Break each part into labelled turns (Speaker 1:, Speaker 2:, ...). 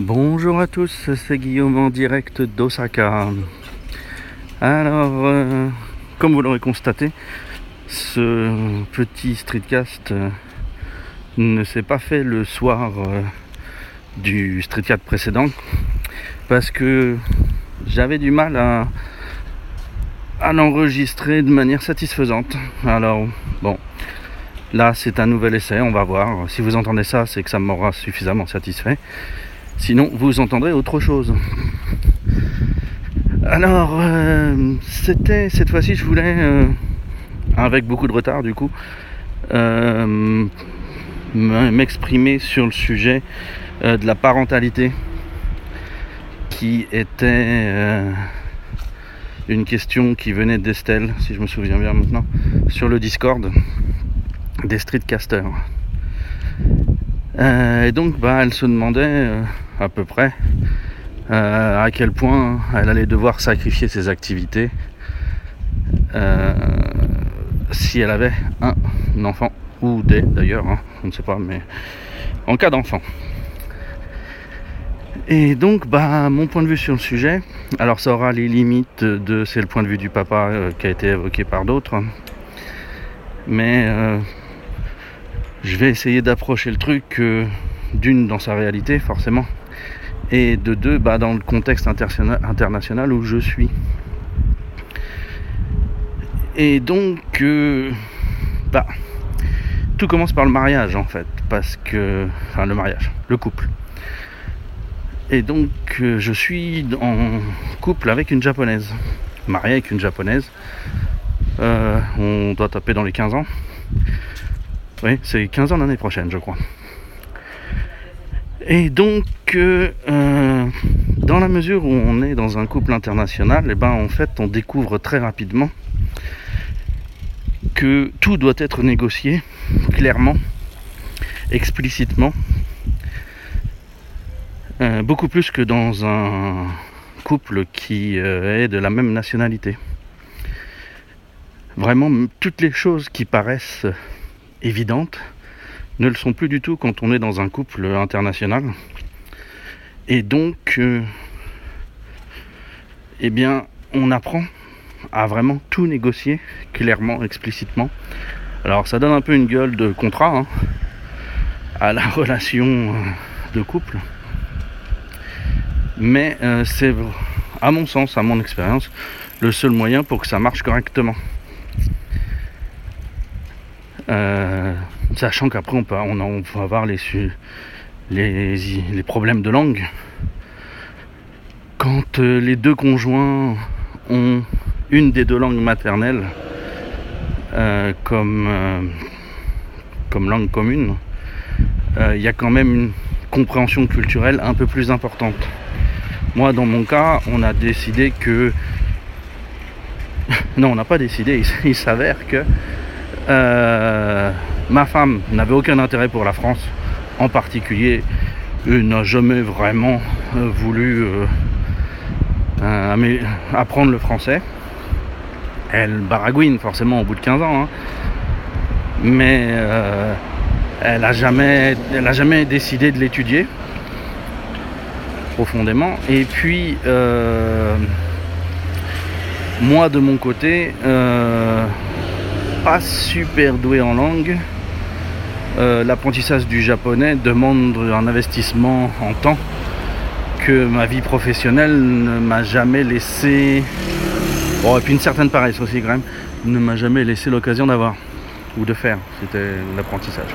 Speaker 1: Bonjour à tous, c'est Guillaume en direct d'Osaka. Alors, euh, comme vous l'aurez constaté, ce petit streetcast euh, ne s'est pas fait le soir euh, du streetcast précédent parce que j'avais du mal à, à l'enregistrer de manière satisfaisante. Alors, bon, là c'est un nouvel essai, on va voir. Si vous entendez ça, c'est que ça m'aura suffisamment satisfait. Sinon, vous entendrez autre chose. Alors, euh, c'était cette fois-ci, je voulais, euh, avec beaucoup de retard du coup, euh, m'exprimer sur le sujet de la parentalité, qui était une question qui venait d'Estelle, si je me souviens bien maintenant, sur le Discord des streetcasters. et donc, bah, elle se demandait à peu près euh, à quel point elle allait devoir sacrifier ses activités euh, si elle avait un, enfant ou des d'ailleurs, hein, on ne sait pas, mais en cas d'enfant. Et donc, bah, mon point de vue sur le sujet, alors ça aura les limites de, c'est le point de vue du papa euh, qui a été évoqué par d'autres, mais je vais essayer d'approcher le truc d'une dans sa réalité, forcément, et de deux bah, dans le contexte international où je suis. Et donc, euh, bah, tout commence par le mariage en fait, parce que, enfin le mariage, le couple. Et donc, euh, je suis en couple avec une japonaise, marié avec une japonaise. Euh, on doit taper dans les 15 ans. Oui, c'est 15 ans l'année prochaine, je crois. Et donc, euh, dans la mesure où on est dans un couple international, eh ben, en fait, on découvre très rapidement que tout doit être négocié clairement, explicitement, euh, beaucoup plus que dans un couple qui euh, est de la même nationalité. Vraiment, toutes les choses qui paraissent évidentes, ne le sont plus du tout quand on est dans un couple international. Et donc, euh, eh bien, on apprend à vraiment tout négocier clairement, explicitement. Alors, ça donne un peu une gueule de contrat hein, à la relation euh, de couple. Mais euh, c'est, à mon sens, à mon expérience, le seul moyen pour que ça marche correctement. Sachant qu'après, on, peut, avoir les, problèmes de langue. Quand euh, les deux conjoints ont une des deux langues maternelles euh, euh, comme langue commune, il y a quand même une compréhension culturelle un peu plus importante. Moi, dans mon cas, on a décidé que... non, on n'a pas décidé, il, s'avère que Ma femme n'avait aucun intérêt pour la France, en particulier, et n'a jamais vraiment euh, voulu euh, euh, apprendre le français. Elle baragouine forcément au bout de 15 ans, hein. mais elle n'a jamais, jamais décidé de l'étudier profondément. Et puis, moi de mon côté, pas super doué en langue. Euh, l'apprentissage du japonais demande un investissement en temps que ma vie professionnelle ne m'a jamais laissé. Bon, et puis une certaine paresse aussi, quand même, ne m'a jamais laissé l'occasion d'avoir ou de faire. C'était l'apprentissage.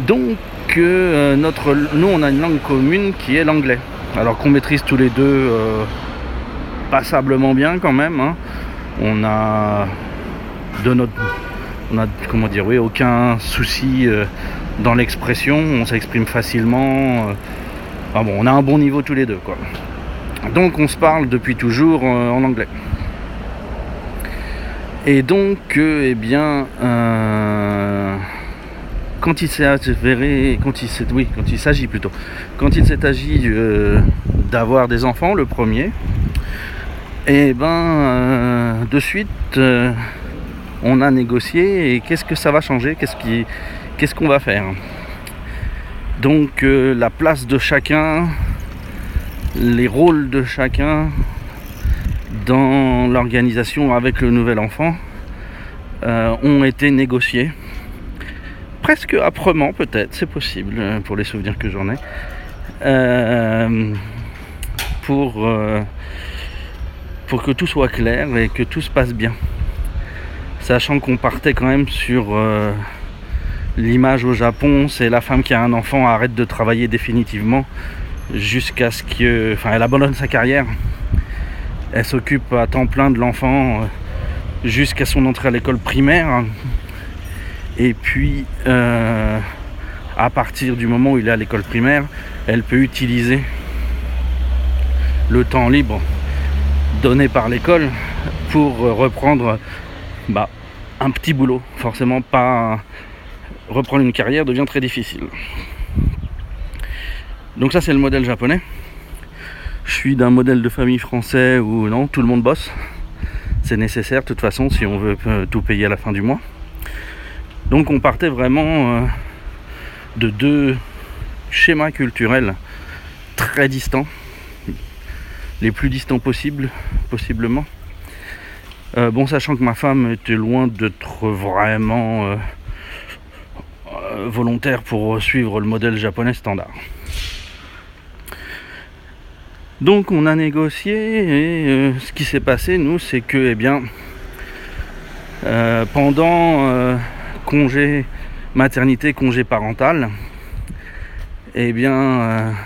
Speaker 1: Donc, euh, notre, nous, on a une langue commune qui est l'anglais. Alors qu'on maîtrise tous les deux euh, passablement bien, quand même. Hein. On a de notre on a comment dire oui aucun souci euh, dans l'expression, on s'exprime facilement. Euh. bon, on a un bon niveau tous les deux. Donc on se parle depuis toujours euh, en anglais. Et donc eh bien quand il s'est avéré, quand il s'est, oui, quand il s'agit plutôt, quand il s'est agi d'avoir des enfants, le premier, et eh ben de suite on a négocié et qu'est-ce que ça va changer Qu'est-ce qu'on va faire Donc euh, la place de chacun, les rôles de chacun dans l'organisation avec le nouvel enfant euh, ont été négociés. Presque âprement peut-être, c'est possible euh, pour les souvenirs que j'en ai. pour, pour que tout soit clair et que tout se passe bien. Sachant qu'on partait quand même sur l'image au Japon, c'est la femme qui a un enfant arrête de travailler définitivement jusqu'à ce que. Enfin, elle abandonne sa carrière. Elle s'occupe à temps plein de l'enfant euh, jusqu'à son entrée à l'école primaire. Et puis, euh, à partir du moment où il est à l'école primaire, elle peut utiliser le temps libre donné par l'école pour reprendre bah, un petit boulot. Forcément pas reprendre une carrière devient très difficile. Donc ça c'est le modèle japonais. Je suis d'un modèle de famille français où non, tout le monde bosse. C'est nécessaire de toute façon si on veut euh, tout payer à la fin du mois. Donc on partait vraiment euh, de deux schémas culturels très distants, les plus distants possibles, possiblement. Euh, bon, sachant que ma femme était loin d'être vraiment volontaire pour suivre le modèle japonais standard. Donc on a négocié et euh, ce qui s'est passé nous c'est que eh bien euh, pendant euh, congé maternité, congé parental, eh bien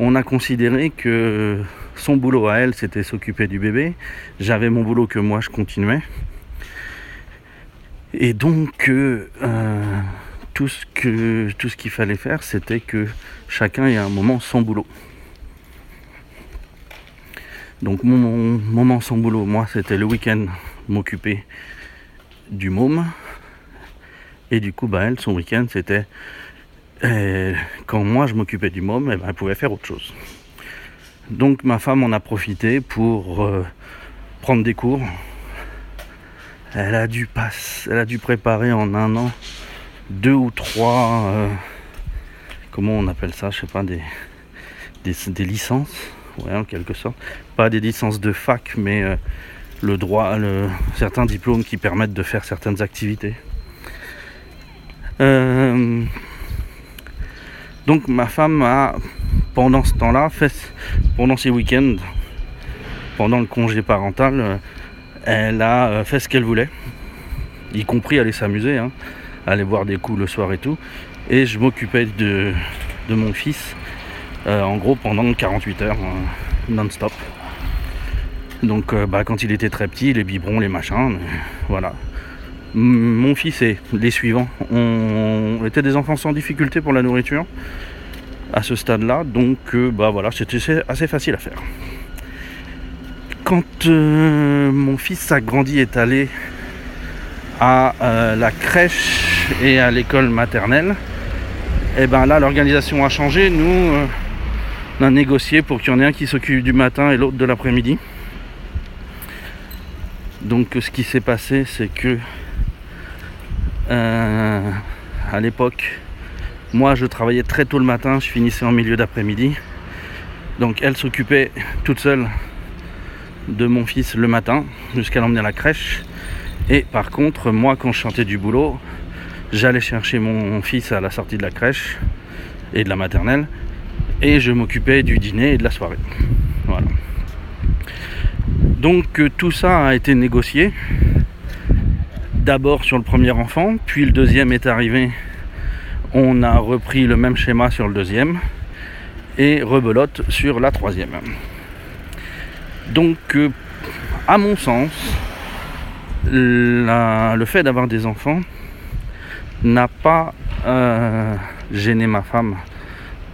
Speaker 1: on a considéré que son boulot à elle c'était s'occuper du bébé, j'avais mon boulot que moi je continuais. Et donc tout ce que tout ce qu'il fallait faire c'était que chacun ait un moment son boulot. Donc mon, moment sans boulot, moi, c'était le week-end m'occuper du môme. Et du coup, bah, elle, son week-end, c'était euh, quand moi je m'occupais du môme, eh ben, elle pouvait faire autre chose. Donc ma femme en a profité pour euh, prendre des cours. Elle a dû passer, elle a dû préparer en un an deux ou trois, euh, comment on appelle ça, je sais pas, des, des licences ouais, en quelque sorte. Pas des licences de fac, mais euh, le droit, certains diplômes qui permettent de faire certaines activités. Donc ma femme a, pendant ce temps-là, pendant ses week-ends, pendant le congé parental, euh, elle a fait ce qu'elle voulait, y compris aller s'amuser, hein, aller boire des coups le soir et tout. Et je m'occupais de, mon fils euh, en gros pendant 48 heures euh, non-stop. Donc euh, bah, quand il était très petit, les biberons, les machins, voilà. Mon fils et les suivants ont été des enfants sans difficulté pour la nourriture à ce stade-là, donc bah voilà, c'était assez facile à faire. Quand mon fils a grandi est allé à la crèche et à l'école maternelle, et eh ben là l'organisation a changé. Nous, on a négocié pour qu'il y en ait un qui s'occupe du matin et l'autre de l'après-midi. Donc ce qui s'est passé, c'est que euh, à l'époque, moi je travaillais très tôt le matin, je finissais en milieu d'après-midi. Donc elle s'occupait toute seule de mon fils le matin jusqu'à l'emmener à la crèche. Et par contre, moi quand je chantais du boulot, j'allais chercher mon fils à la sortie de la crèche et de la maternelle et je m'occupais du dîner et de la soirée. Voilà. Donc euh, tout ça a été négocié. D'abord sur le premier enfant, puis le deuxième est arrivé. On a repris le même schéma sur le deuxième et rebelote sur la troisième. Donc, euh, à mon sens, le fait d'avoir des enfants n'a pas euh, gêné ma femme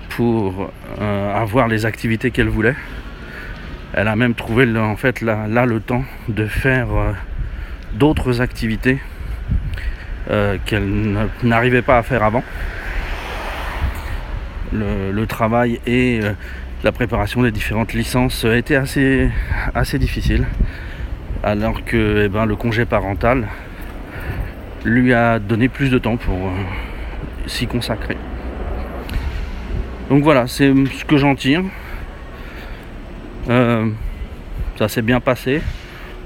Speaker 1: pour euh, avoir les activités qu'elle voulait. Elle a même trouvé en fait là, le temps de faire d'autres activités euh, qu'elle n'arrivait pas à faire avant. Le, travail et la préparation des différentes licences été assez, assez difficile. Alors que eh ben, le congé parental lui a donné plus de temps pour s'y consacrer. Donc voilà, c'est ce que j'en tire. Euh, ça s'est bien passé.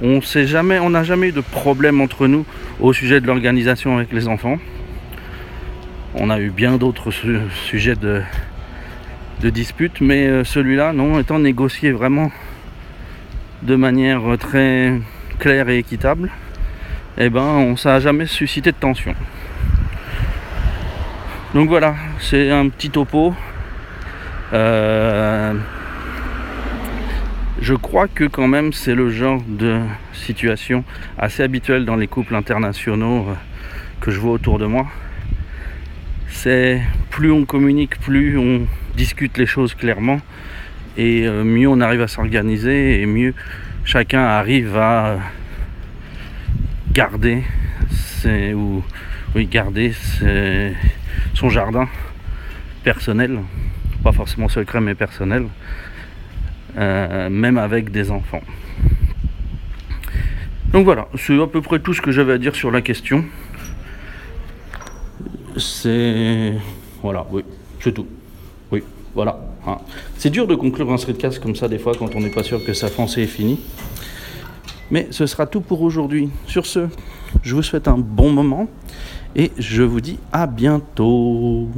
Speaker 1: On n'a jamais eu de problème entre nous au sujet de l'organisation avec les enfants. On a eu bien d'autres sujets de, de dispute, mais euh, celui-là, non, étant négocié vraiment de manière très claire et équitable, eh ben, on, ça n'a jamais suscité de tension. Donc voilà, c'est un petit topo. Euh, je crois que quand même c'est le genre de situation assez habituelle dans les couples internationaux euh, que je vois autour de moi. C'est plus on communique, plus on discute les choses clairement et euh, mieux on arrive à s'organiser et mieux chacun arrive à garder ses, ou oui garder son jardin personnel pas forcément secret mais personnel euh, même avec des enfants donc voilà c'est à peu près tout ce que j'avais à dire sur la question c'est voilà oui c'est tout oui voilà. Hein. C'est dur de conclure un streetcast comme ça des fois quand on n'est pas sûr que sa foncée est finie. Mais ce sera tout pour aujourd'hui. Sur ce, je vous souhaite un bon moment et je vous dis à bientôt.